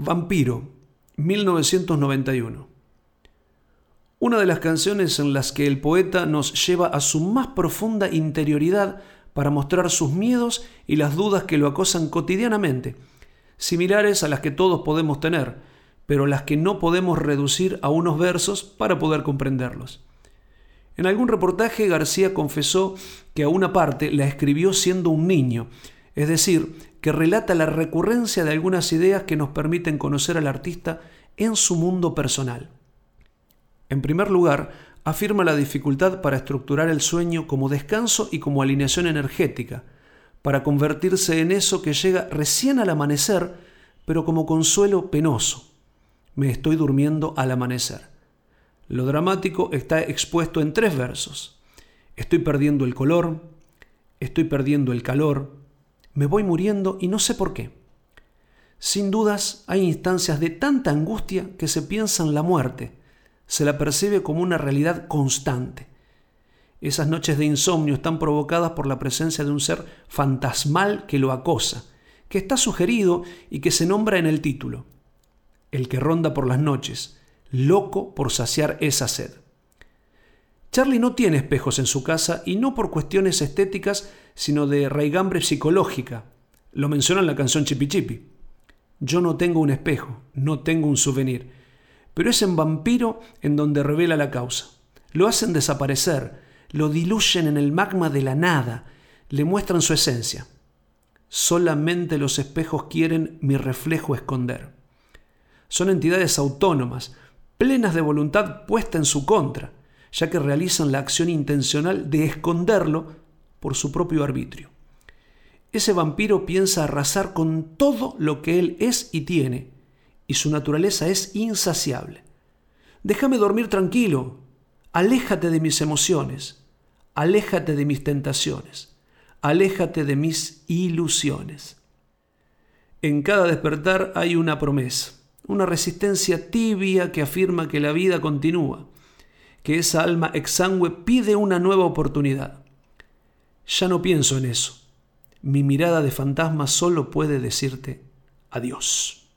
Vampiro, 1991. Una de las canciones en las que el poeta nos lleva a su más profunda interioridad para mostrar sus miedos y las dudas que lo acosan cotidianamente, similares a las que todos podemos tener, pero las que no podemos reducir a unos versos para poder comprenderlos. En algún reportaje García confesó que a una parte la escribió siendo un niño, es decir, que relata la recurrencia de algunas ideas que nos permiten conocer al artista en su mundo personal. En primer lugar, afirma la dificultad para estructurar el sueño como descanso y como alineación energética, para convertirse en eso que llega recién al amanecer, pero como consuelo penoso. Me estoy durmiendo al amanecer. Lo dramático está expuesto en tres versos. Estoy perdiendo el color, estoy perdiendo el calor, me voy muriendo y no sé por qué. Sin dudas hay instancias de tanta angustia que se piensa en la muerte, se la percibe como una realidad constante. Esas noches de insomnio están provocadas por la presencia de un ser fantasmal que lo acosa, que está sugerido y que se nombra en el título, el que ronda por las noches, loco por saciar esa sed. Charlie no tiene espejos en su casa y no por cuestiones estéticas, sino de raigambre psicológica. Lo menciona en la canción Chipi Chipi. Yo no tengo un espejo, no tengo un souvenir, pero es en Vampiro en donde revela la causa. Lo hacen desaparecer, lo diluyen en el magma de la nada, le muestran su esencia. Solamente los espejos quieren mi reflejo esconder. Son entidades autónomas, plenas de voluntad puesta en su contra ya que realizan la acción intencional de esconderlo por su propio arbitrio. Ese vampiro piensa arrasar con todo lo que él es y tiene, y su naturaleza es insaciable. Déjame dormir tranquilo, aléjate de mis emociones, aléjate de mis tentaciones, aléjate de mis ilusiones. En cada despertar hay una promesa, una resistencia tibia que afirma que la vida continúa, que esa alma exangüe pide una nueva oportunidad. Ya no pienso en eso. Mi mirada de fantasma solo puede decirte adiós.